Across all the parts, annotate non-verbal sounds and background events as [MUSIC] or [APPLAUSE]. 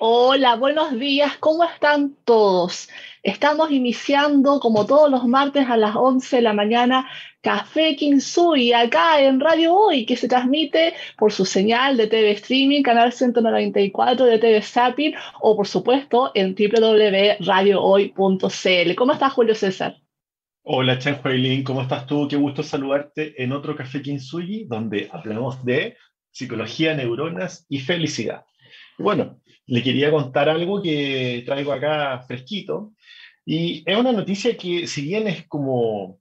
Hola, buenos días, ¿cómo están todos? Estamos iniciando, como todos los martes a las 11 de la mañana, Café Kinsui, acá en Radio Hoy, que se transmite por su señal de TV Streaming, canal 194 de TV Zapping, o por supuesto en www.radiohoy.cl. ¿Cómo estás, Julio César? Hola, Chen Huaylin, ¿cómo estás tú? Qué gusto saludarte en otro Café Kinsui, donde hablamos de psicología, neuronas y felicidad. Bueno, le quería contar algo que traigo acá fresquito. Y es una noticia que, si bien es como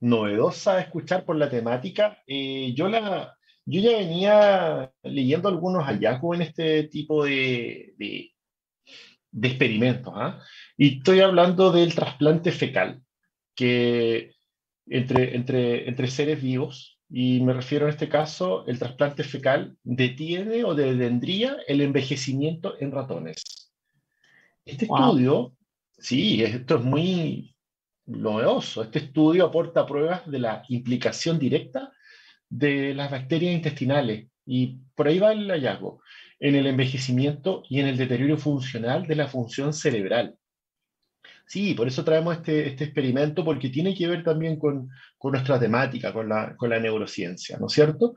novedosa escuchar por la temática, eh, yo, la, yo ya venía leyendo algunos hallazgos en este tipo de, de, experimentos. ¿ah? Y estoy hablando del trasplante fecal, que entre, entre, entre seres vivos y me refiero en este caso, el trasplante fecal detiene o detendría el envejecimiento en ratones. Este estudio, sí, esto es muy novedoso. Este estudio aporta pruebas de la implicación directa de las bacterias intestinales y por ahí va el hallazgo, en el envejecimiento y en el deterioro funcional de la función cerebral. Sí, por eso traemos este, este experimento, porque tiene que ver también con, con nuestra temática, con la, con la neurociencia, ¿no es cierto?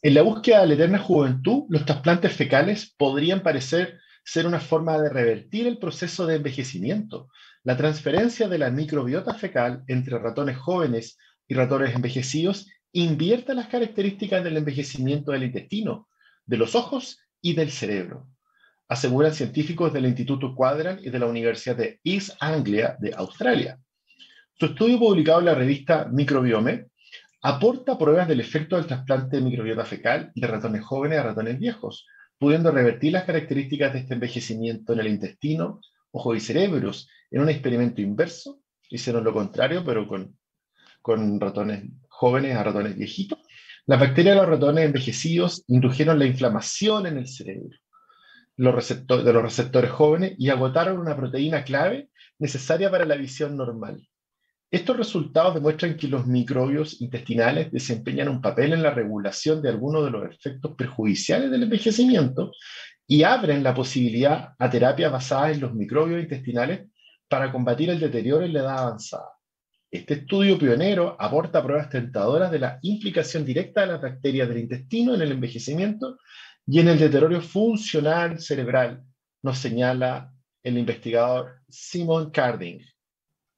En la búsqueda de la eterna juventud, los trasplantes fecales podrían parecer ser una forma de revertir el proceso de envejecimiento. La transferencia de la microbiota fecal entre ratones jóvenes y ratones envejecidos invierte las características del envejecimiento del intestino, de los ojos y del cerebro aseguran científicos del Instituto Quadrant y de la Universidad de East Anglia de Australia. Su estudio publicado en la revista Microbiome aporta pruebas del efecto del trasplante de microbiota fecal de ratones jóvenes a ratones viejos, pudiendo revertir las características de este envejecimiento en el intestino, ojo y cerebros. En un experimento inverso, hicieron lo contrario, pero con, con ratones jóvenes a ratones viejitos. Las bacterias de los ratones envejecidos indujeron la inflamación en el cerebro los de los receptores jóvenes y agotaron una proteína clave necesaria para la visión normal. Estos resultados demuestran que los microbios intestinales desempeñan un papel en la regulación de algunos de los efectos perjudiciales del envejecimiento y abren la posibilidad a terapias basadas en los microbios intestinales para combatir el deterioro en la edad avanzada. Este estudio pionero aporta pruebas tentadoras de la implicación directa de las bacterias del intestino en el envejecimiento y en el deterioro funcional cerebral, nos señala el investigador Simon Carding.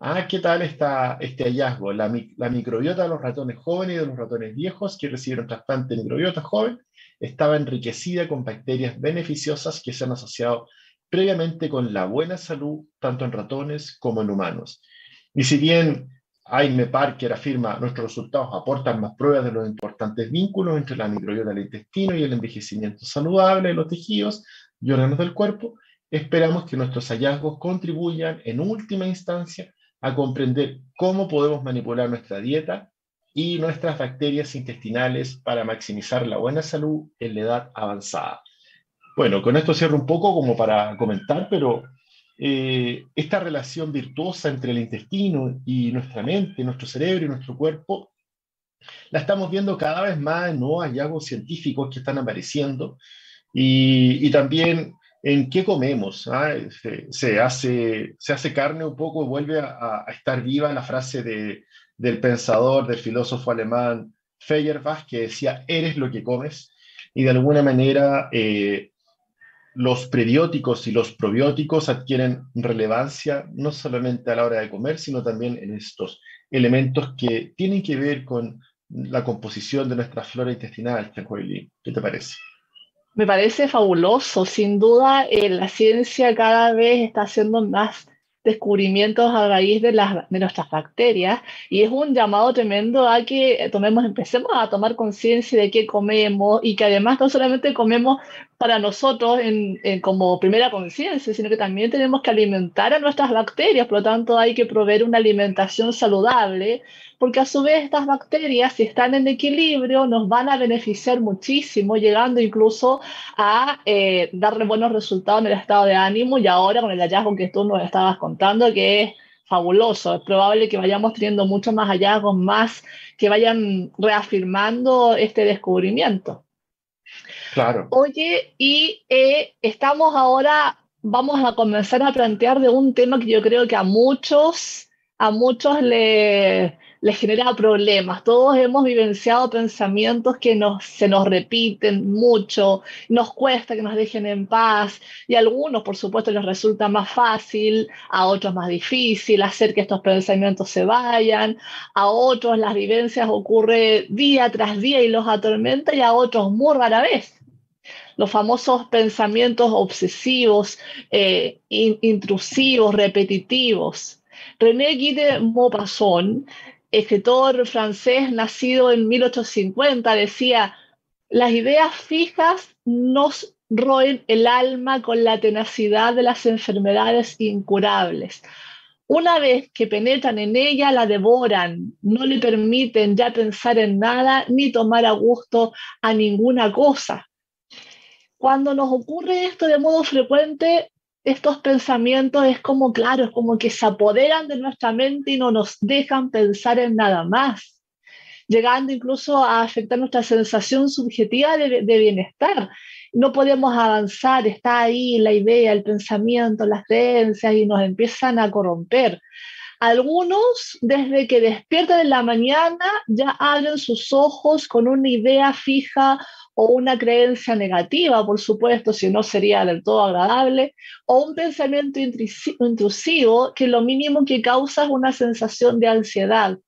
Ah, ¿qué tal está este hallazgo? La, microbiota de los ratones jóvenes y de los ratones viejos que recibieron trasplante de microbiota joven estaba enriquecida con bacterias beneficiosas que se han asociado previamente con la buena salud tanto en ratones como en humanos. Y si bien Aime Parker afirma, nuestros resultados aportan más pruebas de los importantes vínculos entre la microbiota del intestino y el envejecimiento saludable de los tejidos y órganos del cuerpo. Esperamos que nuestros hallazgos contribuyan en última instancia a comprender cómo podemos manipular nuestra dieta y nuestras bacterias intestinales para maximizar la buena salud en la edad avanzada. Bueno, con esto cierro un poco como para comentar, pero eh, esta relación virtuosa entre el intestino y nuestra mente, nuestro cerebro y nuestro cuerpo, la estamos viendo cada vez más en nuevos hallazgos científicos que están apareciendo y, también en qué comemos. ¿ah? Se, hace, se hace carne un poco, vuelve a, estar viva la frase de, del pensador, del filósofo alemán Feyerabend, que decía, eres lo que comes, y de alguna manera eh, los prebióticos y los probióticos adquieren relevancia no solamente a la hora de comer, sino también en estos elementos que tienen que ver con la composición de nuestra flora intestinal, ¿Qué te parece? Me parece fabuloso, sin duda eh, la ciencia cada vez está haciendo más descubrimientos a raíz de, las, de nuestras bacterias y es un llamado tremendo a que tomemos, empecemos a tomar conciencia de qué comemos y que además no solamente comemos para nosotros en, como primera conciencia, sino que también tenemos que alimentar a nuestras bacterias, por lo tanto hay que proveer una alimentación saludable porque a su vez estas bacterias, si están en equilibrio, nos van a beneficiar muchísimo, llegando incluso a eh, darle buenos resultados en el estado de ánimo y ahora con el hallazgo que tú nos estabas contando, que es fabuloso, es probable que vayamos teniendo muchos más hallazgos, más que vayan reafirmando este descubrimiento. Claro. Oye, y eh, estamos ahora, vamos a comenzar a plantear de un tema que yo creo que a muchos, a muchos les les genera problemas. Todos hemos vivenciado pensamientos que nos, se nos repiten mucho, nos cuesta que nos dejen en paz y a algunos, por supuesto, les resulta más fácil, a otros más difícil hacer que estos pensamientos se vayan, a otros las vivencias ocurren día tras día y los atormenta y a otros muy rara vez los famosos pensamientos obsesivos, eh, intrusivos, repetitivos. René Guy de Maupassant escritor francés nacido en 1850, decía, las ideas fijas nos roen el alma con la tenacidad de las enfermedades incurables. Una vez que penetran en ella, la devoran, no le permiten ya pensar en nada ni tomar a gusto a ninguna cosa. Cuando nos ocurre esto de modo frecuente, estos pensamientos es como, claro, es como que se apoderan de nuestra mente y no nos dejan pensar en nada más, llegando incluso a afectar nuestra sensación subjetiva de, bienestar. No podemos avanzar, está ahí la idea, el pensamiento, las creencias y nos empiezan a corromper. Algunos, desde que despiertan en la mañana, ya abren sus ojos con una idea fija o una creencia negativa, por supuesto, si no sería del todo agradable, o un pensamiento intrusivo que lo mínimo que causa es una sensación de ansiedad,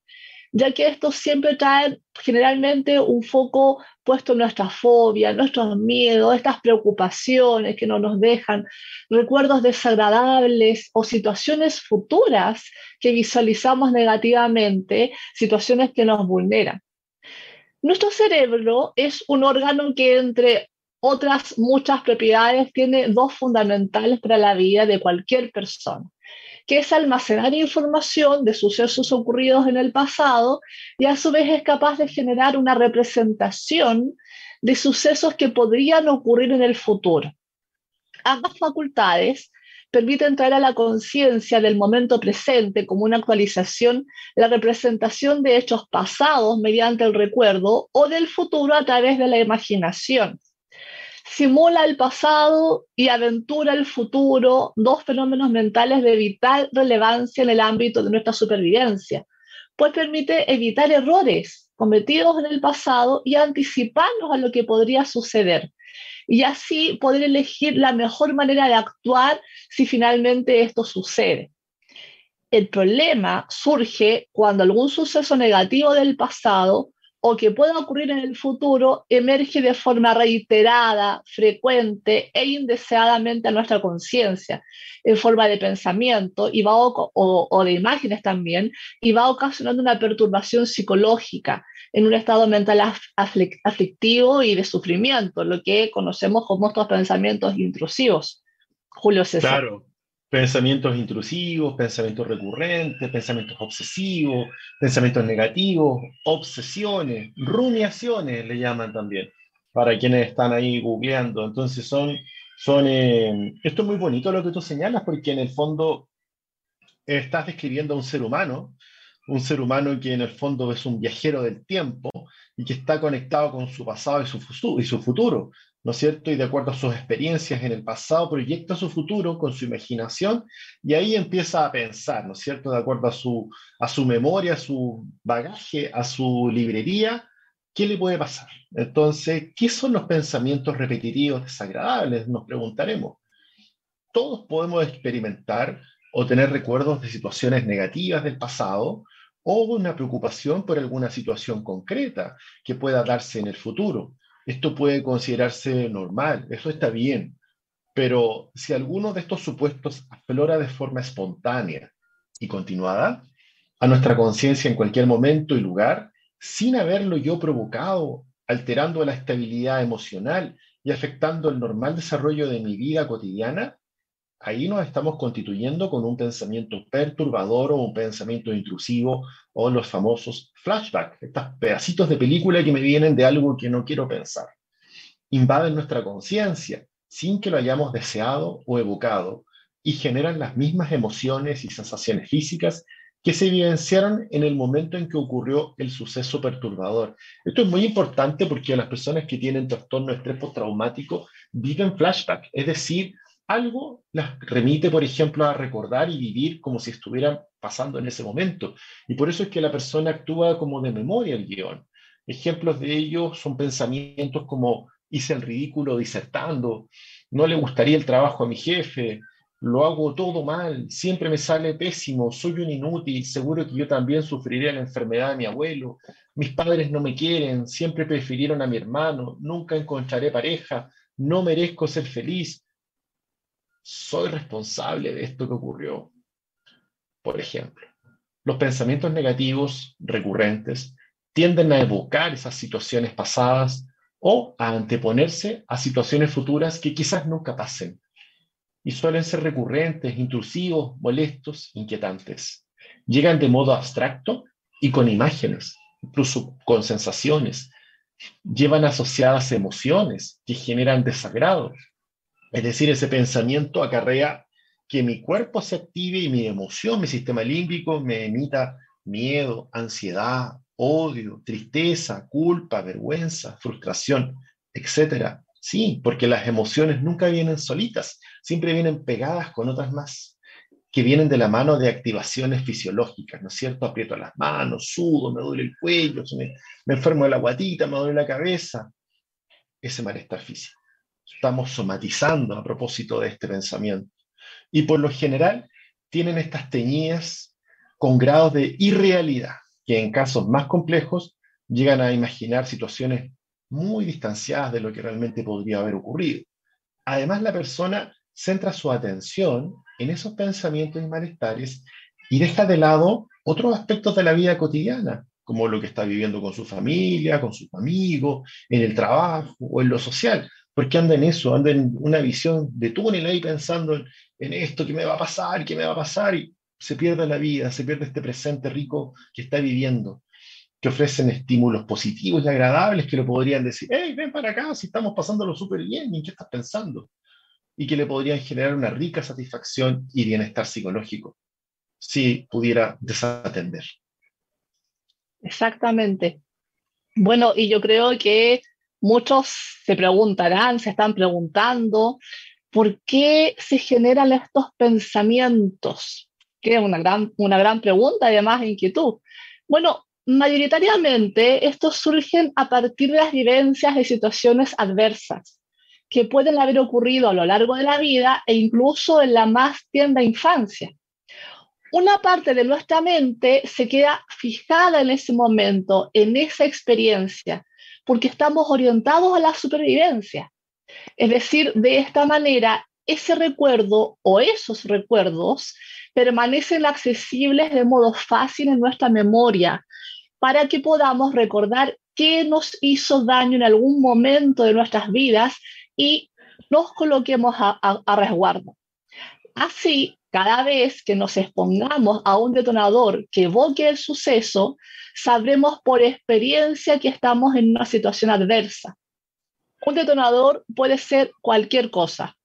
ya que esto siempre trae generalmente un foco puesto en nuestra fobia, nuestros miedos, estas preocupaciones que no nos dejan, recuerdos desagradables o situaciones futuras que visualizamos negativamente, situaciones que nos vulneran. Nuestro cerebro es un órgano que entre otras muchas propiedades tiene dos fundamentales para la vida de cualquier persona, que es almacenar información de sucesos ocurridos en el pasado y a su vez es capaz de generar una representación de sucesos que podrían ocurrir en el futuro. Ambas facultades permiten traer a la conciencia del momento presente como una actualización la representación de hechos pasados mediante el recuerdo o del futuro a través de la imaginación. Simula el pasado y aventura el futuro, dos fenómenos mentales de vital relevancia en el ámbito de nuestra supervivencia, pues permite evitar errores cometidos en el pasado y anticiparnos a lo que podría suceder y así poder elegir la mejor manera de actuar si finalmente esto sucede. El problema surge cuando algún suceso negativo del pasado o que pueda ocurrir en el futuro emerge de forma reiterada, frecuente e indeseadamente a nuestra conciencia, en forma de pensamiento y va o, o, de imágenes también, y va ocasionando una perturbación psicológica en un estado mental aflictivo y de sufrimiento, lo que conocemos como estos pensamientos intrusivos. Julio César. Pensamientos intrusivos, pensamientos recurrentes, pensamientos obsesivos, pensamientos negativos, obsesiones, rumiaciones le llaman también, para quienes están ahí googleando. Entonces son, son eh, esto es muy bonito lo que tú señalas, porque en el fondo estás describiendo a un ser humano un ser humano que en el fondo es un viajero del tiempo y que está conectado con su pasado y su, futuro, y su futuro, ¿no es cierto? Y de acuerdo a sus experiencias en el pasado, proyecta su futuro con su imaginación y ahí empieza a pensar, ¿no es cierto? De acuerdo a su, a su memoria, a su bagaje, a su librería, ¿qué le puede pasar? Entonces, ¿qué son los pensamientos repetitivos desagradables? Nos preguntaremos. Todos podemos experimentar o tener recuerdos de situaciones negativas del pasado o una preocupación por alguna situación concreta que pueda darse en el futuro. Esto puede considerarse normal, eso está bien, pero si alguno de estos supuestos aflora de forma espontánea y continuada a nuestra conciencia en cualquier momento y lugar, sin haberlo yo provocado, alterando la estabilidad emocional y afectando el normal desarrollo de mi vida cotidiana, ahí nos estamos constituyendo con un pensamiento perturbador o un pensamiento intrusivo o los famosos flashbacks, estos pedacitos de película que me vienen de algo que no quiero pensar. Invaden nuestra conciencia sin que lo hayamos deseado o evocado y generan las mismas emociones y sensaciones físicas que se evidenciaron en el momento en que ocurrió el suceso perturbador. Esto es muy importante porque las personas que tienen trastorno de estrés postraumático viven flashback, es decir, algo las remite, por ejemplo, a recordar y vivir como si estuvieran pasando en ese momento. Y por eso es que la persona actúa como de memoria el guion. Ejemplos de ello son pensamientos como hice el ridículo disertando, no le gustaría el trabajo a mi jefe, lo hago todo mal, siempre me sale pésimo, soy un inútil, seguro que yo también sufriré la enfermedad de mi abuelo, mis padres no me quieren, siempre prefirieron a mi hermano, nunca encontraré pareja, no merezco ser feliz, soy responsable de esto que ocurrió. Por ejemplo, los pensamientos negativos recurrentes tienden a evocar esas situaciones pasadas o a anteponerse a situaciones futuras que quizás nunca pasen y suelen ser recurrentes, intrusivos, molestos, inquietantes. Llegan de modo abstracto y con imágenes, incluso con sensaciones. Llevan asociadas emociones que generan desagrado. Es decir, ese pensamiento acarrea que mi cuerpo se active y mi emoción, mi sistema límbico me emita miedo, ansiedad, odio, tristeza, culpa, vergüenza, frustración, etc. Sí, porque las emociones nunca vienen solitas, siempre vienen pegadas con otras más, que vienen de la mano de activaciones fisiológicas, ¿no es cierto? Aprieto las manos, sudo, me duele el cuello, me, me enfermo de la guatita, me duele la cabeza. Ese malestar físico. Estamos somatizando a propósito de este pensamiento. Y por lo general tienen estas teñidas con grados de irrealidad, que en casos más complejos llegan a imaginar situaciones muy distanciadas de lo que realmente podría haber ocurrido. Además, la persona centra su atención en esos pensamientos y malestares y deja de lado otros aspectos de la vida cotidiana, como lo que está viviendo con su familia, con sus amigos, en el trabajo o en lo social, porque anda en eso, anda en una visión de túnel ahí pensando en, esto, qué me va a pasar, qué me va a pasar, y se pierde la vida, se pierde este presente rico que está viviendo que ofrecen estímulos positivos y agradables que le podrían decir, hey, ven para acá, si estamos pasándolo súper bien, ¿en qué estás pensando? Y que le podrían generar una rica satisfacción y bienestar psicológico, si pudiera desatender. Exactamente. Bueno, y yo creo que muchos se preguntarán, se están preguntando, ¿por qué se generan estos pensamientos? Que es una gran, una gran pregunta, además inquietud. Bueno, Mayoritariamente, estos surgen a partir de las vivencias de situaciones adversas que pueden haber ocurrido a lo largo de la vida e incluso en la más tienda infancia. Una parte de nuestra mente se queda fijada en ese momento, en esa experiencia, porque estamos orientados a la supervivencia. Es decir, de esta manera, ese recuerdo o esos recuerdos permanecen accesibles de modo fácil en nuestra memoria, para que podamos recordar qué nos hizo daño en algún momento de nuestras vidas y nos coloquemos a, resguardo. Así, cada vez que nos expongamos a un detonador que evoque el suceso, sabremos por experiencia que estamos en una situación adversa. Un detonador puede ser cualquier cosa,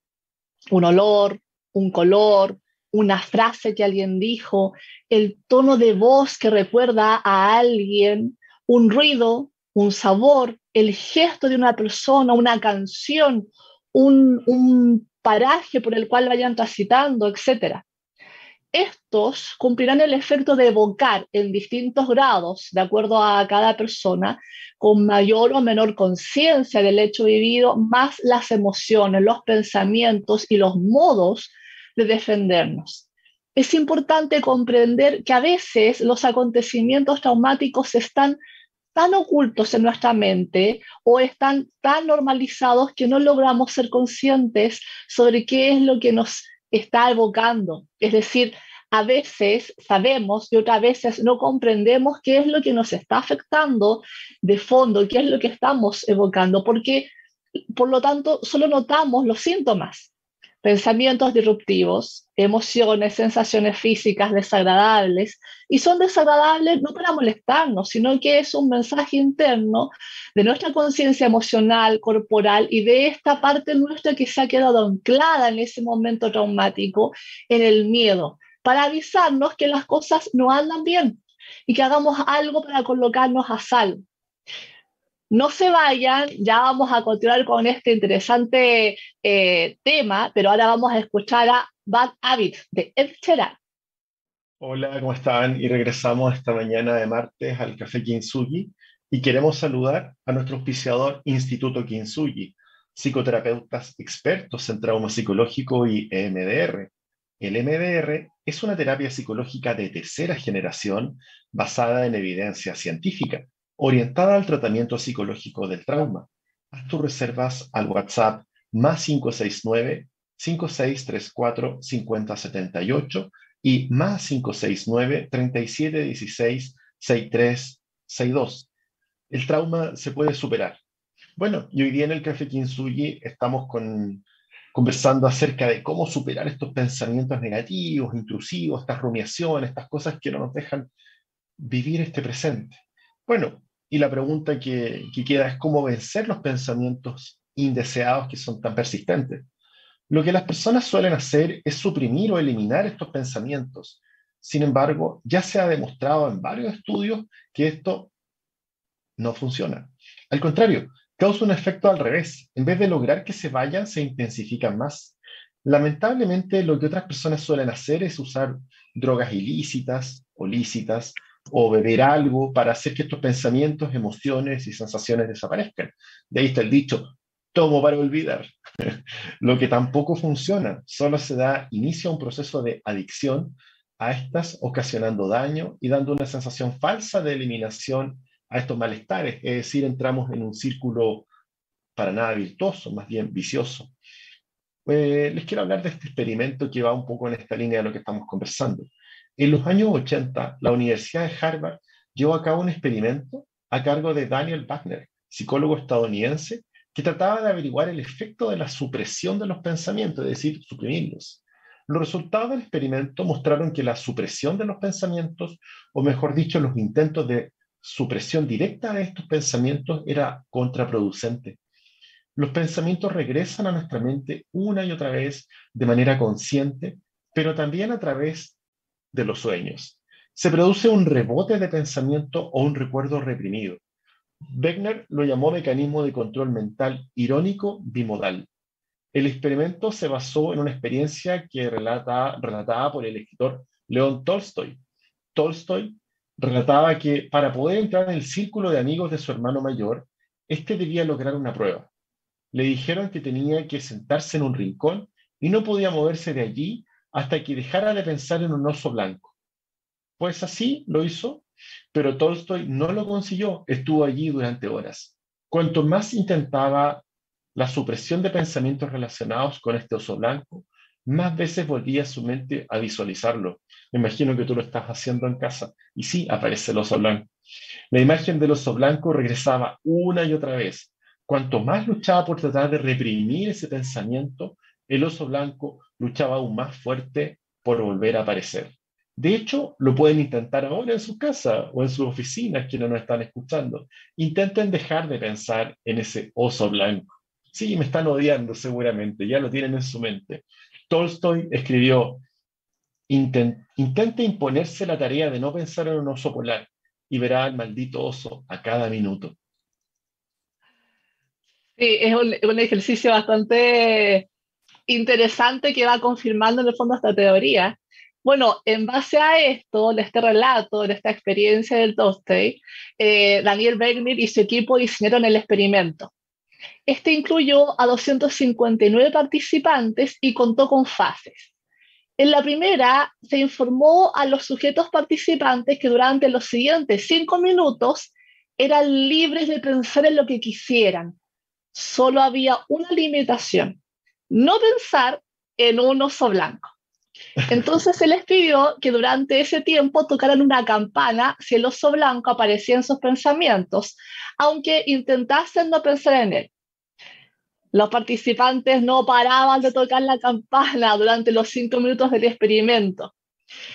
un olor, un color, una frase que alguien dijo, el tono de voz que recuerda a alguien, un ruido, un sabor, el gesto de una persona, una canción, un, paraje por el cual vayan transitando, etc. Estos cumplirán el efecto de evocar en distintos grados, de acuerdo a cada persona, con mayor o menor conciencia del hecho vivido, más las emociones, los pensamientos y los modos de defendernos. Es importante comprender que a veces los acontecimientos traumáticos están tan ocultos en nuestra mente o están tan normalizados que no logramos ser conscientes sobre qué es lo que nos está evocando. Es decir, a veces sabemos y otras veces no comprendemos qué es lo que nos está afectando de fondo, qué es lo que estamos evocando, porque por lo tanto solo notamos los síntomas pensamientos disruptivos, emociones, sensaciones físicas desagradables, y son desagradables no para molestarnos, sino que es un mensaje interno de nuestra conciencia emocional, corporal y de esta parte nuestra que se ha quedado anclada en ese momento traumático, en el miedo. para avisarnos que las cosas no andan bien y que hagamos algo para colocarnos a salvo. No se vayan, ya vamos a continuar con este interesante eh, tema, pero ahora vamos a escuchar a Bad Habits de Ed. Hola, ¿cómo están? Y regresamos esta mañana de martes al Café Kinsugi y queremos saludar a nuestro auspiciador Instituto Kinsugi, psicoterapeutas expertos en trauma psicológico y EMDR. El EMDR es una terapia psicológica de tercera generación basada en evidencia científica, orientada al tratamiento psicológico del trauma. Haz tus reservas al WhatsApp más 569 5634 5078 y más 569 3716 6362. El trauma se puede superar. Bueno, y hoy día en el Café Kinsugi estamos con, conversando acerca de cómo superar estos pensamientos negativos, intrusivos, estas rumiaciones, estas cosas que no nos dejan vivir este presente. Bueno, y la pregunta que, que queda es cómo vencer los pensamientos indeseados que son tan persistentes. Lo que las personas suelen hacer es suprimir o eliminar estos pensamientos. Sin embargo, ya se ha demostrado en varios estudios que esto no funciona. Al contrario, causa un efecto al revés. En vez de lograr que se vayan, se intensifican más. Lamentablemente, lo que otras personas suelen hacer es usar drogas ilícitas o lícitas o beber algo para hacer que estos pensamientos, emociones y sensaciones desaparezcan. De ahí está el dicho, tomo para olvidar. [LAUGHS] lo que tampoco funciona, solo se da inicio a un proceso de adicción a estas, ocasionando daño y dando una sensación falsa de eliminación a estos malestares, es decir, entramos en un círculo para nada virtuoso, más bien vicioso. Eh, les quiero hablar de este experimento que va un poco en esta línea de lo que estamos conversando. En los años 80, la Universidad de Harvard llevó a cabo un experimento a cargo de Daniel Wagner, psicólogo estadounidense, que trataba de averiguar el efecto de la supresión de los pensamientos, es decir, suprimirlos. Los resultados del experimento mostraron que la supresión de los pensamientos, o mejor dicho, los intentos de supresión directa de estos pensamientos era contraproducente. Los pensamientos regresan a nuestra mente una y otra vez de manera consciente, pero también a través de los sueños. Se produce un rebote de pensamiento o un recuerdo reprimido. Wegner lo llamó mecanismo de control mental irónico bimodal. El experimento se basó en una experiencia que relata, relatada por el escritor León Tolstoy. Tolstoy relataba que para poder entrar en el círculo de amigos de su hermano mayor, éste debía lograr una prueba. Le dijeron que tenía que sentarse en un rincón y no podía moverse de allí hasta que dejara de pensar en un oso blanco. Pues así lo hizo, pero Tolstoy no lo consiguió, estuvo allí durante horas. Cuanto más intentaba la supresión de pensamientos relacionados con este oso blanco, más veces volvía su mente a visualizarlo. Me imagino que tú lo estás haciendo en casa. Y sí, aparece el oso blanco. La imagen del oso blanco regresaba una y otra vez. Cuanto más luchaba por tratar de reprimir ese pensamiento, el oso blanco luchaba aún más fuerte por volver a aparecer. De hecho, lo pueden intentar ahora en su casa o en sus oficinas, quienes nos están escuchando. Intenten dejar de pensar en ese oso blanco. Sí, me están odiando seguramente, ya lo tienen en su mente. Tolstoy escribió, intente imponerse la tarea de no pensar en un oso polar y verá al maldito oso a cada minuto. Sí, es un, ejercicio bastante interesante que va confirmando en el fondo esta teoría. Bueno, en base a esto, de este relato, de esta experiencia del Tolstoy, eh, Daniel Bergner y su equipo diseñaron el experimento. Este incluyó a 259 participantes y contó con fases. En la primera, se informó a los sujetos participantes que durante los siguientes cinco minutos eran libres de pensar en lo que quisieran. Solo había una limitación, no pensar en un oso blanco. Entonces se les pidió que durante ese tiempo tocaran una campana si el oso blanco aparecía en sus pensamientos, aunque intentasen no pensar en él. Los participantes no paraban de tocar la campana durante los cinco minutos del experimento.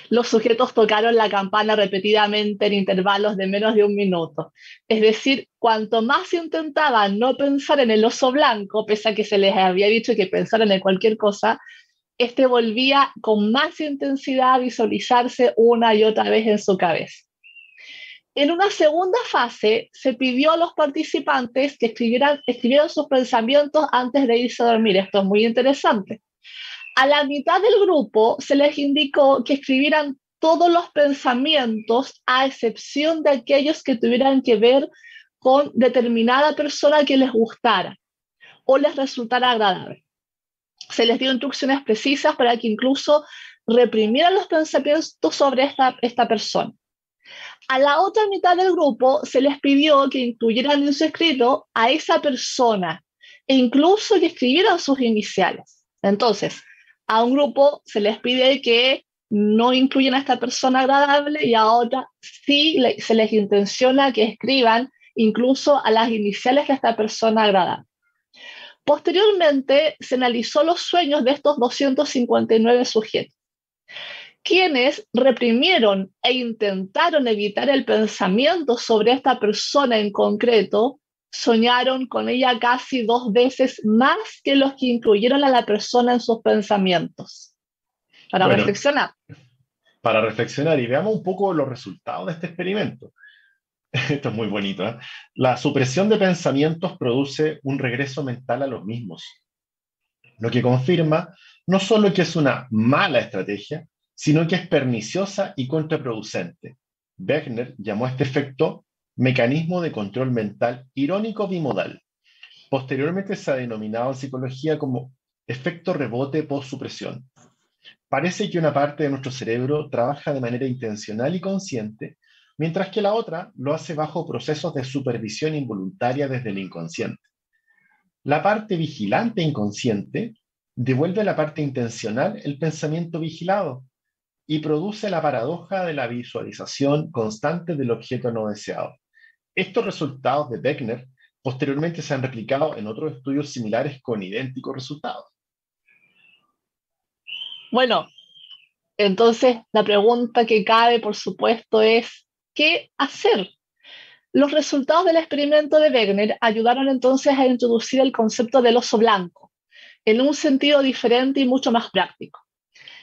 Los sujetos tocaron la campana repetidamente en intervalos de menos de un minuto. Es decir, cuanto más intentaban no pensar en el oso blanco, pese a que se les había dicho que pensaran en cualquier cosa, este volvía con más intensidad a visualizarse una y otra vez en su cabeza. En una segunda fase, se pidió a los participantes que escribieran, escribieran sus pensamientos antes de irse a dormir. Esto es muy interesante. A la mitad del grupo se les indicó que escribieran todos los pensamientos, a excepción de aquellos que tuvieran que ver con determinada persona que les gustara o les resultara agradable. Se les dio instrucciones precisas para que incluso reprimieran los pensamientos sobre esta, esta persona. A la otra mitad del grupo se les pidió que incluyeran en su escrito a esa persona e incluso que escribieran sus iniciales. Entonces, a un grupo se les pide que no incluyan a esta persona agradable y a otra sí se les intenciona que escriban incluso a las iniciales de esta persona agradable. Posteriormente se analizó los sueños de estos 259 sujetos, quienes reprimieron e intentaron evitar el pensamiento sobre esta persona en concreto, soñaron con ella casi dos veces más que los que incluyeron a la persona en sus pensamientos. Para reflexionar. Para reflexionar y veamos un poco los resultados de este experimento. [LAUGHS] Esto es muy bonito. ¿eh? La supresión de pensamientos produce un regreso mental a los mismos, lo que confirma no solo que es una mala estrategia, sino que es perniciosa y contraproducente. Wegner llamó a este efecto mecanismo de control mental irónico bimodal. Posteriormente se ha denominado en psicología como efecto rebote post-supresión. Parece que una parte de nuestro cerebro trabaja de manera intencional y consciente mientras que la otra lo hace bajo procesos de supervisión involuntaria desde el inconsciente. La parte vigilante inconsciente devuelve a la parte intencional el pensamiento vigilado y produce la paradoja de la visualización constante del objeto no deseado. Estos resultados de Beckner posteriormente se han replicado en otros estudios similares con idénticos resultados. Bueno, entonces la pregunta que cabe, por supuesto, es qué hacer. Los resultados del experimento de Wegener ayudaron entonces a introducir el concepto del oso blanco en un sentido diferente y mucho más práctico.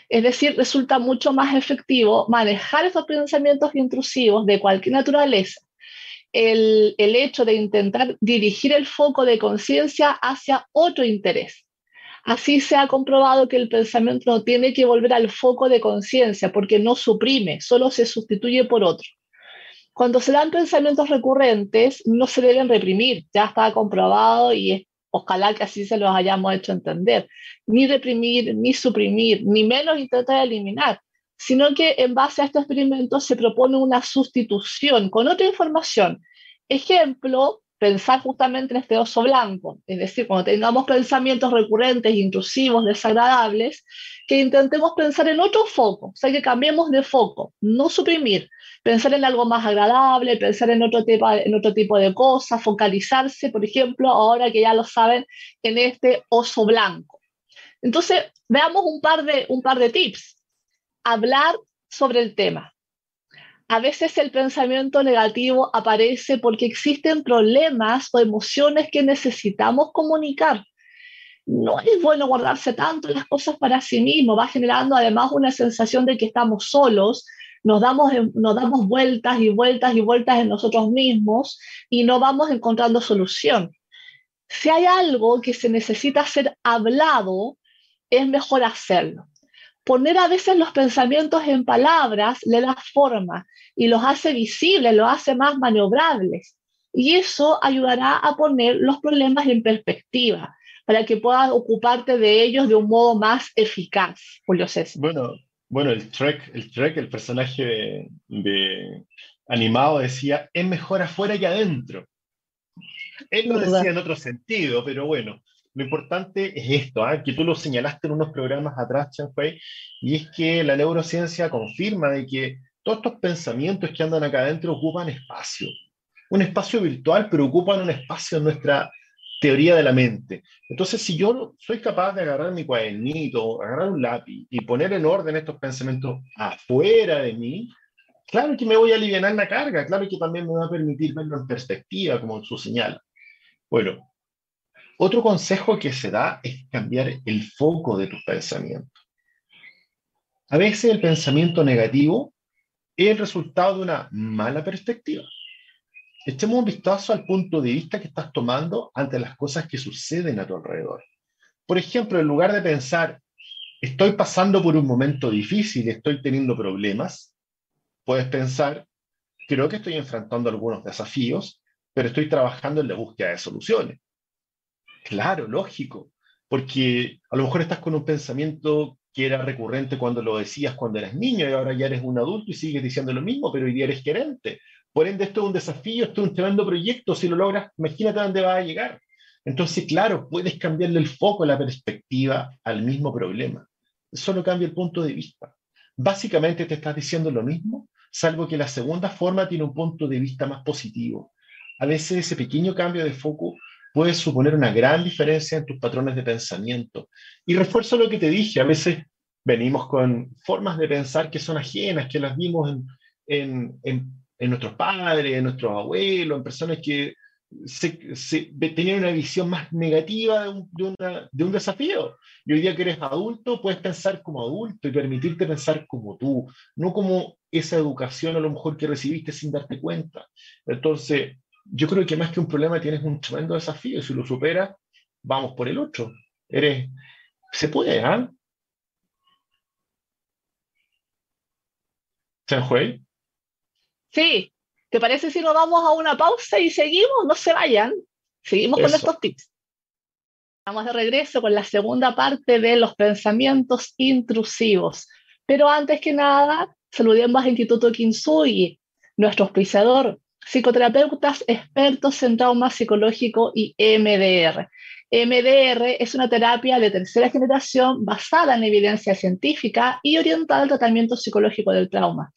Es decir, resulta mucho más efectivo manejar estos pensamientos intrusivos de cualquier naturaleza. El, el hecho de intentar dirigir el foco de conciencia hacia otro interés. Así se ha comprobado que el pensamiento no tiene que volver al foco de conciencia porque no suprime, solo se sustituye por otro. Cuando se dan pensamientos recurrentes, no se deben reprimir, ya está comprobado y ojalá que así se los hayamos hecho entender. Ni reprimir, ni suprimir, ni menos intentar eliminar, sino que en base a este experimento se propone una sustitución con otra información. Ejemplo, pensar justamente en este oso blanco, es decir, cuando tengamos pensamientos recurrentes, intrusivos, desagradables, que intentemos pensar en otro foco, o sea, que cambiemos de foco, no suprimir, pensar en algo más agradable, pensar en otro, tipo, en otro tipo de cosas, focalizarse, por ejemplo, ahora que ya lo saben, en este oso blanco. Entonces, veamos un par de, un par de tips. Hablar sobre el tema. A veces el pensamiento negativo aparece porque existen problemas o emociones que necesitamos comunicar. No es bueno guardarse tanto las cosas para sí mismo, va generando además una sensación de que estamos solos, nos damos, nos damos vueltas y vueltas y vueltas en nosotros mismos y no vamos encontrando solución. Si hay algo que se necesita ser hablado, es mejor hacerlo. Poner a veces los pensamientos en palabras le da forma y los hace visibles, los hace más maniobrables. Y eso ayudará a poner los problemas en perspectiva para que puedas ocuparte de ellos de un modo más eficaz, Julio César. Bueno, bueno, el Trek, el, Trek, el personaje de, animado decía, es mejor afuera que adentro. Él lo decía en otro sentido, pero bueno, lo importante es esto, ¿ah? que tú lo señalaste en unos programas atrás, Chanfei, y es que la neurociencia confirma de que todos estos pensamientos que andan acá adentro ocupan espacio. Un espacio virtual, pero ocupan un espacio en nuestra teoría de la mente. Entonces, si yo soy capaz de agarrar mi cuadernito, agarrar un lápiz y poner en orden estos pensamientos afuera de mí, claro que me voy a aliviar la carga, claro que también me va a permitir verlo en perspectiva, como su señal. Bueno, otro consejo que se da es cambiar el foco de tus pensamientos. A veces el pensamiento negativo es el resultado de una mala perspectiva. Echemos un vistazo al punto de vista que estás tomando ante las cosas que suceden a tu alrededor. Por ejemplo, en lugar de pensar, estoy pasando por un momento difícil, estoy teniendo problemas, puedes pensar, creo que estoy enfrentando algunos desafíos, pero estoy trabajando en la búsqueda de soluciones. Claro, lógico, porque a lo mejor estás con un pensamiento que era recurrente cuando lo decías cuando eras niño y ahora ya eres un adulto y sigues diciendo lo mismo, pero hoy día eres gerente. Por ende, esto es un desafío, esto es un tremendo proyecto, si lo logras, imagínate dónde vas a llegar. Entonces, claro, puedes cambiarle el foco, la perspectiva al mismo problema. Solo cambia el punto de vista. Básicamente te estás diciendo lo mismo, salvo que la segunda forma tiene un punto de vista más positivo. A veces ese pequeño cambio de foco puede suponer una gran diferencia en tus patrones de pensamiento. Y refuerzo lo que te dije, a veces venimos con formas de pensar que son ajenas, que las vimos en, en, en, en nuestros padres, en nuestros abuelos, en personas que se, se, tenían una visión más negativa de un, de, un, desafío. Y hoy día que eres adulto, puedes pensar como adulto y permitirte pensar como tú, no como esa educación a lo mejor que recibiste sin darte cuenta. Entonces, yo creo que más que un problema tienes un tremendo desafío. Si lo superas, vamos por el otro. Eres, se puede, ¿ah? ¿Se Sí, ¿Te parece si nos vamos a una pausa y seguimos? No se vayan. Seguimos con estos tips. Estamos de regreso con la segunda parte de los pensamientos intrusivos. Pero antes que nada, saludemos al Instituto Kinsugi, nuestro auspiciador, psicoterapeutas expertos en trauma psicológico y MDR. MDR es una terapia de tercera generación basada en evidencia científica y orientada al tratamiento psicológico del trauma.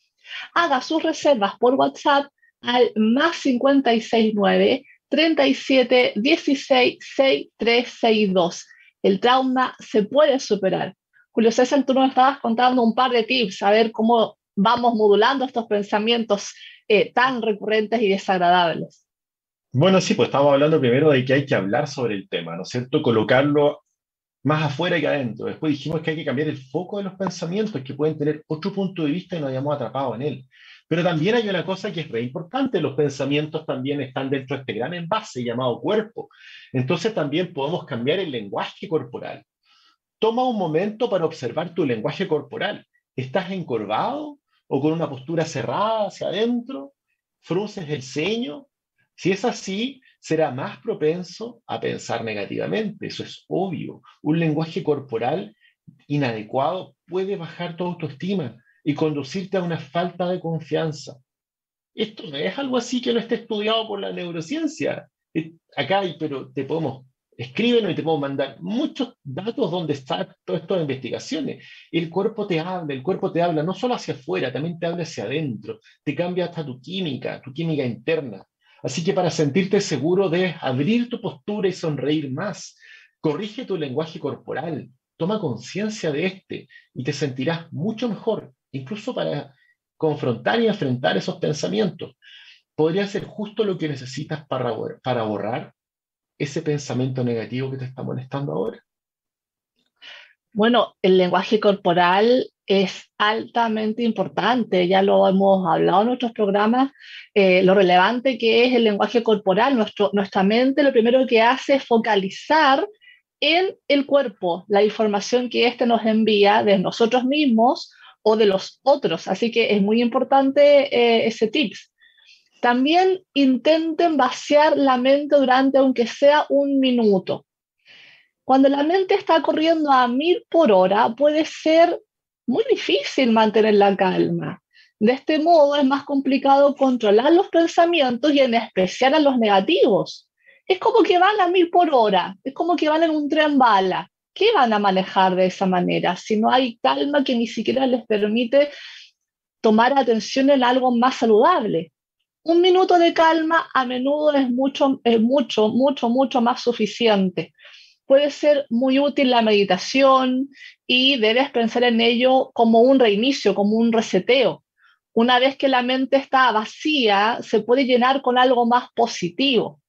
Haga sus reservas por WhatsApp al más 569 37 16 6362. El trauma se puede superar. Julio César, tú nos estabas contando un par de tips, a ver cómo vamos modulando estos pensamientos eh, tan recurrentes y desagradables. Bueno, sí, pues estamos hablando primero de que hay que hablar sobre el tema, ¿no es cierto? Colocarlo más afuera que adentro. Después dijimos que hay que cambiar el foco de los pensamientos, que pueden tener otro punto de vista y nos hayamos atrapado en él. Pero también hay una cosa que es re importante, los pensamientos también están dentro de este gran envase llamado cuerpo. Entonces también podemos cambiar el lenguaje corporal. Toma un momento para observar tu lenguaje corporal. ¿Estás encorvado o con una postura cerrada hacia adentro? ¿Frunces el ceño? Si es así, será más propenso a pensar negativamente. Eso es obvio. Un lenguaje corporal inadecuado puede bajar tu autoestima y conducirte a una falta de confianza. Esto no es algo así que no esté estudiado por la neurociencia. Acá hay, pero te podemos, escríbenos y te puedo mandar muchos datos donde están todas estas investigaciones. El cuerpo te habla, el cuerpo te habla no solo hacia afuera, también te habla hacia adentro, te cambia hasta tu química, tu química interna. Así que para sentirte seguro debes abrir tu postura y sonreír más. Corrige tu lenguaje corporal, toma conciencia de este y te sentirás mucho mejor incluso para confrontar y enfrentar esos pensamientos. Podría ser justo lo que necesitas para, para borrar ese pensamiento negativo que te está molestando ahora. Bueno, el lenguaje corporal es altamente importante, ya lo hemos hablado en nuestros programas, eh, lo relevante que es el lenguaje corporal. Nuestro, nuestra mente lo primero que hace es focalizar en el cuerpo la información que éste nos envía de nosotros mismos o de los otros. Así que es muy importante eh, ese tips. También intenten vaciar la mente durante aunque sea un minuto. Cuando la mente está corriendo a mil por hora, puede ser muy difícil mantener la calma. De este modo es más complicado controlar los pensamientos y en especial a los negativos. Es como que van a mil por hora, es como que van en un tren bala. ¿qué van a manejar de esa manera si no hay calma que ni siquiera les permite tomar atención en algo más saludable? Un minuto de calma a menudo es mucho, es mucho, mucho, mucho más suficiente. Puede ser muy útil la meditación y debes pensar en ello como un reinicio, como un reseteo. Una vez que la mente está vacía, se puede llenar con algo más positivo.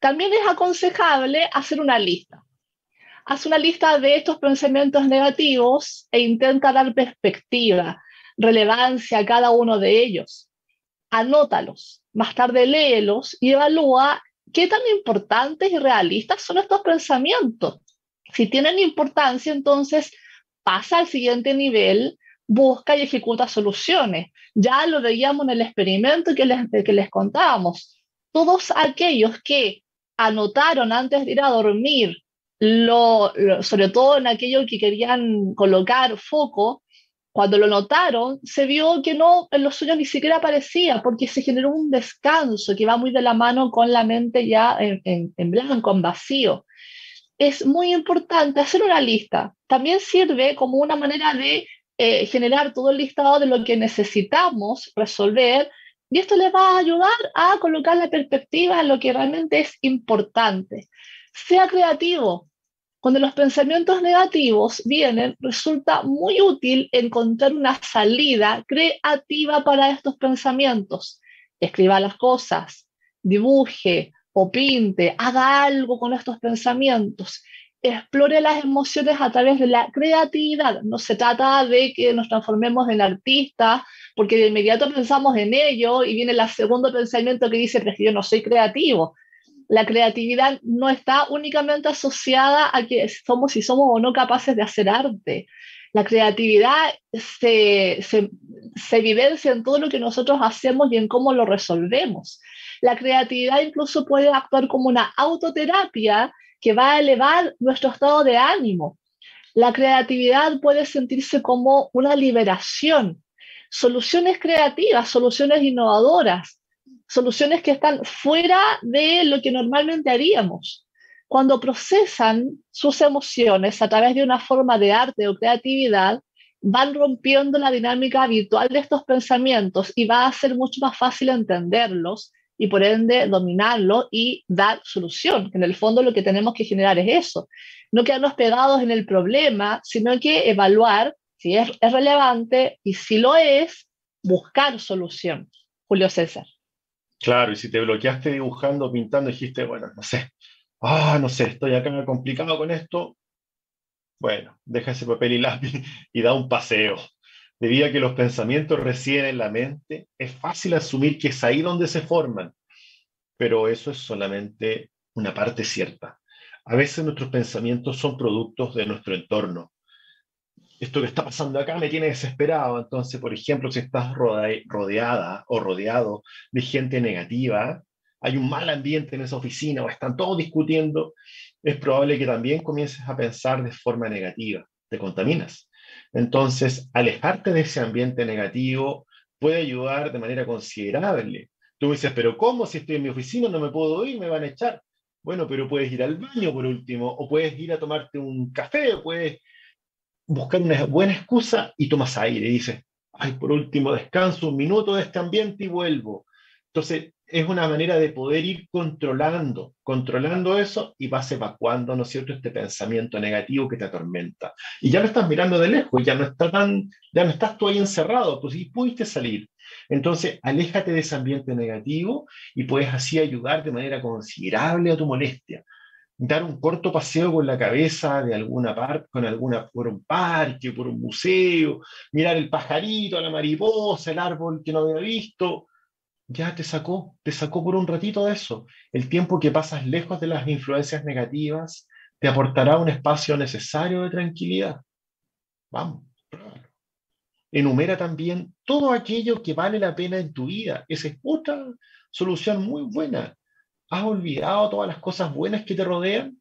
También es aconsejable hacer una lista Haz una lista de estos pensamientos negativos e intenta dar perspectiva, relevancia a cada uno de ellos. Anótalos, más tarde léelos y evalúa qué tan importantes y realistas son estos pensamientos. Si tienen importancia, entonces pasa al siguiente nivel, busca y ejecuta soluciones. Ya lo veíamos en el experimento que les, que les contábamos. Todos aquellos que anotaron antes de ir a dormir, lo, sobre todo en aquellos que querían colocar foco, cuando lo notaron, se vio que no, en los suyos ni siquiera aparecía, porque se generó un descanso que va muy de la mano con la mente ya en, en blanco, en vacío. Es muy importante hacer una lista. También sirve como una manera de eh, generar todo el listado de lo que necesitamos resolver y esto les va a ayudar a colocar la perspectiva en lo que realmente es importante. Sea creativo, cuando los pensamientos negativos vienen, resulta muy útil encontrar una salida creativa para estos pensamientos. Escriba las cosas, dibuje o pinte, haga algo con estos pensamientos. Explore las emociones a través de la creatividad. No se trata de que nos transformemos en artistas, porque de inmediato pensamos en ello y viene el segundo pensamiento que dice, pero yo no soy creativo la creatividad no está únicamente asociada a que somos si somos o no capaces de hacer arte. La creatividad se, se, se, en todo lo que nosotros hacemos y en cómo lo resolvemos. La creatividad incluso puede actuar como una autoterapia que va a elevar nuestro estado de ánimo. La creatividad puede sentirse como una liberación, soluciones creativas, soluciones innovadoras, soluciones que están fuera de lo que normalmente haríamos. Cuando procesan sus emociones a través de una forma de arte o creatividad, van rompiendo la dinámica habitual de estos pensamientos y va a ser mucho más fácil entenderlos y por ende dominarlo y dar solución, en el fondo lo que tenemos que generar es eso, no quedarnos pegados en el problema, sino que evaluar si es, es relevante y si lo es, buscar solución. Julio César. Claro, y si te bloqueaste dibujando, pintando, dijiste, bueno, no sé, ah, no sé, estoy acá complicado con esto, bueno, deja ese papel y lápiz y da un paseo. Debido a que los pensamientos residen en la mente, es fácil asumir que es ahí donde se forman, pero eso es solamente una parte cierta. A veces nuestros pensamientos son productos de nuestro entorno, esto que está pasando acá me tiene desesperado. Entonces, por ejemplo, si estás rodeada o rodeado de gente negativa, hay un mal ambiente en esa oficina o están todos discutiendo, es probable que también comiences a pensar de forma negativa, te contaminas. Entonces, alejarte de ese ambiente negativo puede ayudar de manera considerable. Tú dices, pero ¿cómo? Si estoy en mi oficina no me puedo ir, me van a echar. Bueno, pero puedes ir al baño por último, o puedes ir a tomarte un café, o puedes buscar una buena excusa y tomas aire y dices, ay, por último descanso un minuto de este ambiente y vuelvo. Entonces, es una manera de poder ir controlando, controlando eso y vas evacuando, ¿no es cierto?, este pensamiento negativo que te atormenta. Y ya lo estás mirando de lejos, ya no, está tan, ya no estás tú ahí encerrado, pues sí pudiste salir. Entonces, aléjate de ese ambiente negativo y puedes así ayudar de manera considerable a tu molestia dar un corto paseo con la cabeza de alguna parte, con por un parque, por un museo, mirar el pajarito, la mariposa, el árbol que no había visto, ya te sacó, te sacó por un ratito de eso. El tiempo que pasas lejos de las influencias negativas te aportará un espacio necesario de tranquilidad. Vamos, Enumera también todo aquello que vale la pena en tu vida. Esa es otra solución muy buena. ¿Has olvidado todas las cosas buenas que te rodean?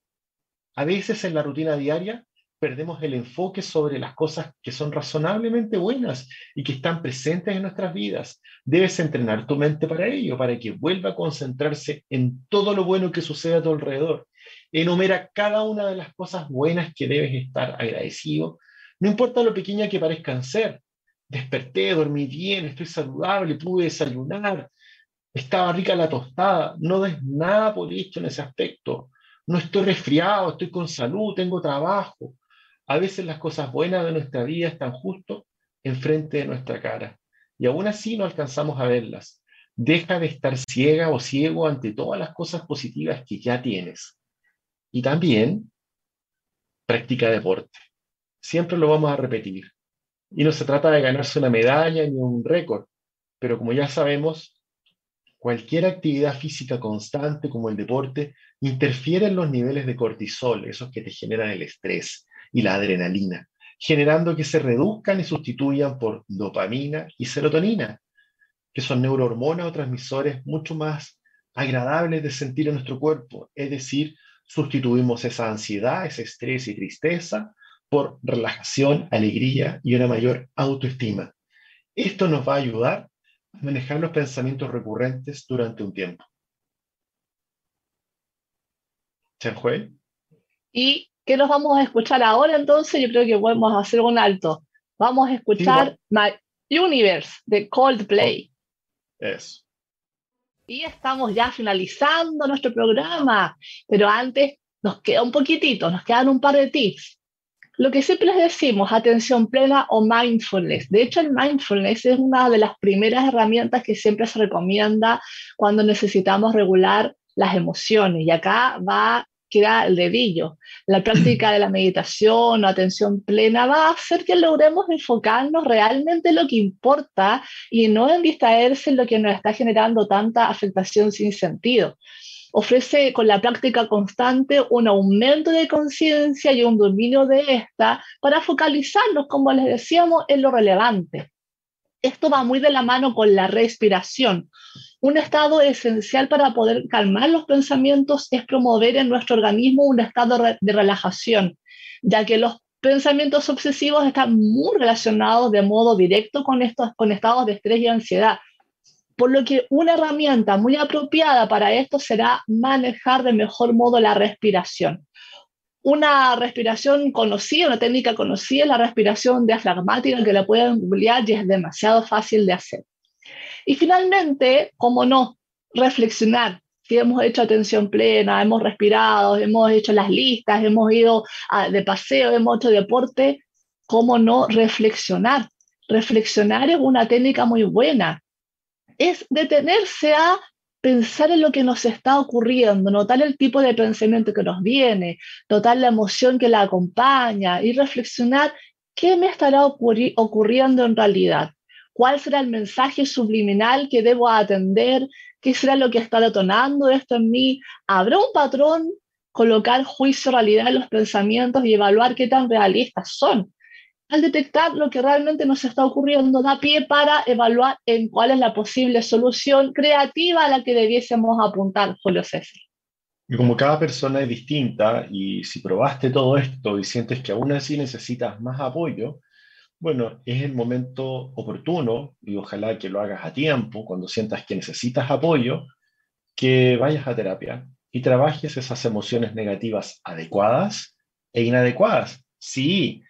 A veces en la rutina diaria perdemos el enfoque sobre las cosas que son razonablemente buenas y que están presentes en nuestras vidas. Debes entrenar tu mente para ello, para que vuelva a concentrarse en todo lo bueno que sucede a tu alrededor. Enumera cada una de las cosas buenas que debes estar agradecido, no importa lo pequeña que parezcan ser. Desperté, dormí bien, estoy saludable, pude desayunar, estaba rica la tostada, no des nada por hecho en ese aspecto. No estoy resfriado, estoy con salud, tengo trabajo. A veces las cosas buenas de nuestra vida están justo enfrente de nuestra cara y aún así no alcanzamos a verlas. Deja de estar ciega o ciego ante todas las cosas positivas que ya tienes. Y también practica deporte. Siempre lo vamos a repetir. Y no se trata de ganarse una medalla ni un récord, pero como ya sabemos, cualquier actividad física constante como el deporte interfiere en los niveles de cortisol, esos que te generan el estrés y la adrenalina, generando que se reduzcan y sustituyan por dopamina y serotonina, que son neurohormonas o transmisores mucho más agradables de sentir en nuestro cuerpo. Es decir, sustituimos esa ansiedad, ese estrés y tristeza por relajación, alegría y una mayor autoestima. Esto nos va a ayudar manejar los pensamientos recurrentes durante un tiempo. Chanjue. ¿Y qué nos vamos a escuchar ahora entonces? Yo creo que podemos hacer un alto. Vamos a escuchar My Universe de Coldplay. Eso. Y estamos ya finalizando nuestro programa, pero antes nos queda un poquitito, nos quedan un par de tips. Lo que siempre les decimos, atención plena o mindfulness. De hecho, el mindfulness es una de las primeras herramientas que siempre se recomienda cuando necesitamos regular las emociones. Y acá va queda el dedillo. La práctica de la meditación o atención plena va a hacer que logremos enfocarnos realmente en lo que importa y no en distraerse en lo que nos está generando tanta afectación sin sentido. Ofrece con la práctica constante un aumento de conciencia y un dominio de esta para focalizarnos, como les decíamos, en lo relevante. Esto va muy de la mano con la respiración. Un estado esencial para poder calmar los pensamientos es promover en nuestro organismo un estado de relajación, ya que los pensamientos obsesivos están muy relacionados de modo directo con, estos, con estados de estrés y ansiedad. Por lo que una herramienta muy apropiada para esto será manejar de mejor modo la respiración. Una respiración conocida, una técnica conocida es la respiración diafragmática que la pueden googlear y es demasiado fácil de hacer. Y finalmente, como no, reflexionar. Si hemos hecho atención plena, hemos respirado, hemos hecho las listas, hemos ido de paseo, hemos hecho deporte, ¿cómo no reflexionar? Reflexionar es una técnica muy buena. Es detenerse a pensar en lo que nos está ocurriendo, notar el tipo de pensamiento que nos viene, notar la emoción que la acompaña y reflexionar qué me estará ocurriendo en realidad, cuál será el mensaje subliminal que debo atender, qué será lo que está detonando esto en mí, habrá un patrón, colocar juicio realidad en los pensamientos y evaluar qué tan realistas son al detectar lo que realmente nos está ocurriendo, da pie para evaluar en cuál es la posible solución creativa a la que debiésemos apuntar, Julio César. Y como cada persona es distinta y si probaste todo esto y sientes que aún así necesitas más apoyo, bueno, es el momento oportuno y ojalá que lo hagas a tiempo, cuando sientas que necesitas apoyo, que vayas a terapia y trabajes esas emociones negativas adecuadas e inadecuadas. Sí,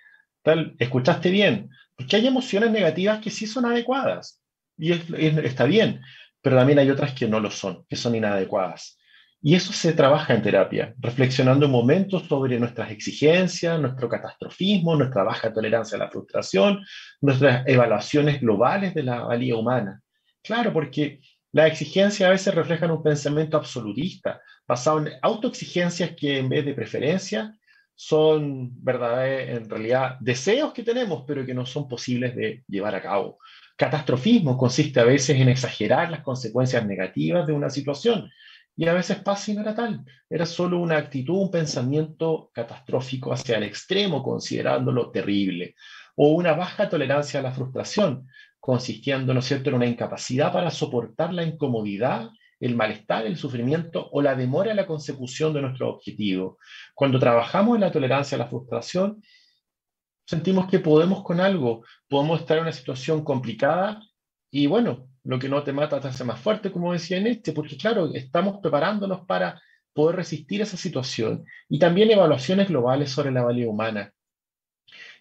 escuchaste bien, porque hay emociones negativas que sí son adecuadas y está bien, pero también hay otras que no lo son, que son inadecuadas. Y eso se trabaja en terapia, reflexionando un momento sobre nuestras exigencias, nuestro catastrofismo, nuestra baja tolerancia a la frustración, nuestras evaluaciones globales de la valía humana. Claro, porque las exigencias a veces reflejan un pensamiento absolutista, basado en autoexigencias que en vez de preferencias son, ¿verdad? En realidad, deseos que tenemos, pero que no son posibles de llevar a cabo. Catastrofismo consiste a veces en exagerar las consecuencias negativas de una situación, y a veces pasa y no era tal. Era solo una actitud, un pensamiento catastrófico hacia el extremo, considerándolo terrible. O una baja tolerancia a la frustración, consistiendo, ¿no cierto?, en una incapacidad para soportar la incomodidad el malestar, el sufrimiento o la demora en la consecución de nuestro objetivo. Cuando trabajamos en la tolerancia a la frustración, sentimos que podemos con algo, podemos estar en una situación complicada y bueno, lo que no te mata te hace más fuerte, como decía en este, porque claro, estamos preparándonos para poder resistir esa situación. Y también evaluaciones globales sobre la valía humana,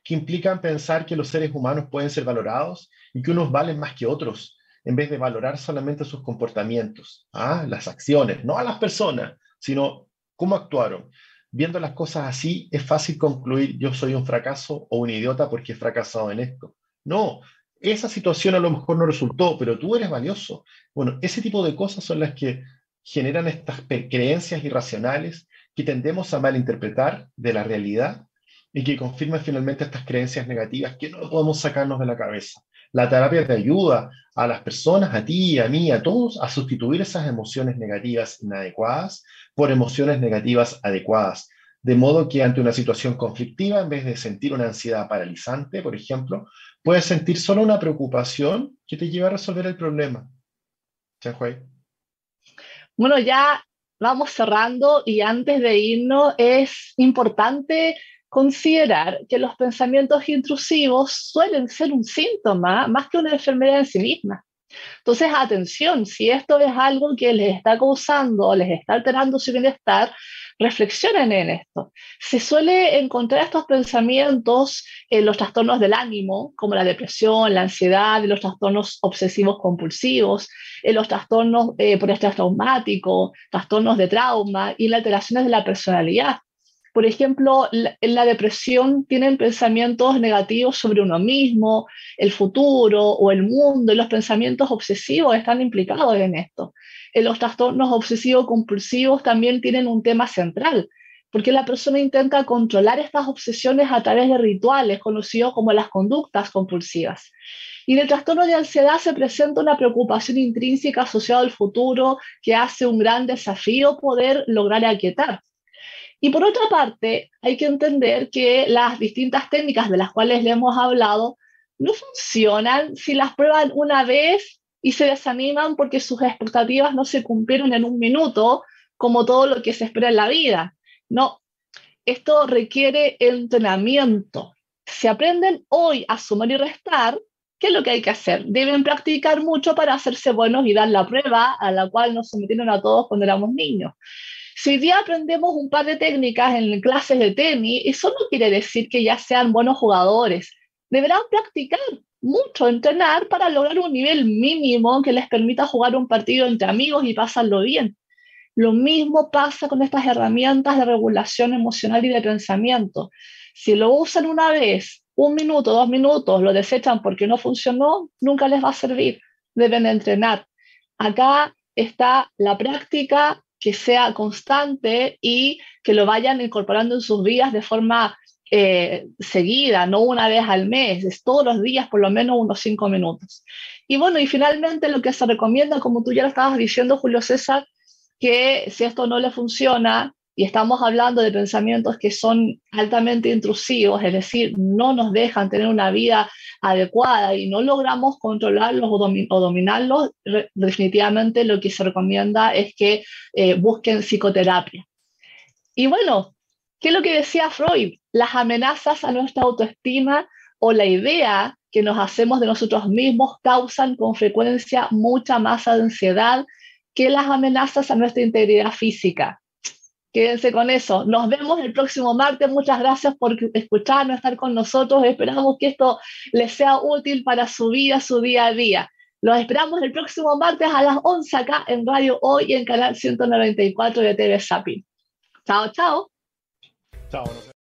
que implican pensar que los seres humanos pueden ser valorados y que unos valen más que otros, en vez de valorar solamente sus comportamientos, ¿ah? las acciones, no a las personas, sino cómo actuaron. Viendo las cosas así, es fácil concluir yo soy un fracaso o un idiota porque he fracasado en esto. No, esa situación a lo mejor no resultó, pero tú eres valioso. Bueno, ese tipo de cosas son las que generan estas creencias irracionales que tendemos a malinterpretar de la realidad y que confirme finalmente estas creencias negativas que no podemos sacarnos de la cabeza. La terapia te ayuda a las personas, a ti, a mí, a todos, a sustituir esas emociones negativas inadecuadas por emociones negativas adecuadas. De modo que ante una situación conflictiva, en vez de sentir una ansiedad paralizante, por ejemplo, puedes sentir solo una preocupación que te lleva a resolver el problema. Bueno, ya vamos cerrando y antes de irnos es importante considerar que los pensamientos intrusivos suelen ser un síntoma más que una enfermedad en sí misma. Entonces, atención, si esto es algo que les está causando, les está alterando su bienestar, reflexionen en esto. Se suele encontrar estos pensamientos en los trastornos del ánimo, como la depresión, la ansiedad, en los trastornos obsesivos compulsivos, en los trastornos eh, por estrés traumático, trastornos de trauma y las alteraciones de la personalidad. Por ejemplo, en la depresión tienen pensamientos negativos sobre uno mismo, el futuro o el mundo, y los pensamientos obsesivos están implicados en esto. En los trastornos obsesivos-compulsivos también tienen un tema central, porque la persona intenta controlar estas obsesiones a través de rituales conocidos como las conductas compulsivas. Y en el trastorno de ansiedad se presenta una preocupación intrínseca asociada al futuro que hace un gran desafío poder lograr aquietar. Y por otra parte, hay que entender que las distintas técnicas de las cuales le hemos hablado no funcionan si las prueban una vez y se desaniman porque sus expectativas no se cumplieron en un minuto, como todo lo que se espera en la vida. No, esto requiere entrenamiento. Si aprenden hoy a sumar y restar, ¿qué es lo que hay que hacer? Deben practicar mucho para hacerse buenos y dar la prueba a la cual nos sometieron a todos cuando éramos niños. Si hoy día aprendemos un par de técnicas en clases de tenis, eso no quiere decir que ya sean buenos jugadores. Deberán practicar mucho, entrenar para lograr un nivel mínimo que les permita jugar un partido entre amigos y pasarlo bien. Lo mismo pasa con estas herramientas de regulación emocional y de pensamiento. Si lo usan una vez, un minuto, dos minutos, lo desechan porque no funcionó, nunca les va a servir. Deben entrenar. Acá está la práctica que sea constante y que lo vayan incorporando en sus vidas de forma eh, seguida, no una vez al mes, es todos los días por lo menos unos cinco minutos. Y bueno, y finalmente lo que se recomienda, como tú ya lo estabas diciendo, Julio César, que si esto no le funciona, y estamos hablando de pensamientos que son altamente intrusivos, es decir, no nos dejan tener una vida adecuada y no logramos controlarlos o, dominarlos, definitivamente lo que se recomienda es que eh, busquen psicoterapia. Y bueno, ¿qué es lo que decía Freud? Las amenazas a nuestra autoestima o la idea que nos hacemos de nosotros mismos causan con frecuencia mucha más ansiedad que las amenazas a nuestra integridad física. Quédense con eso. Nos vemos el próximo martes. Muchas gracias por escucharnos, estar con nosotros. Esperamos que esto les sea útil para su vida, su día a día. Los esperamos el próximo martes a las 11 acá en Radio Hoy y en Canal 194 de TV Sapin. Chao, chao. Chao.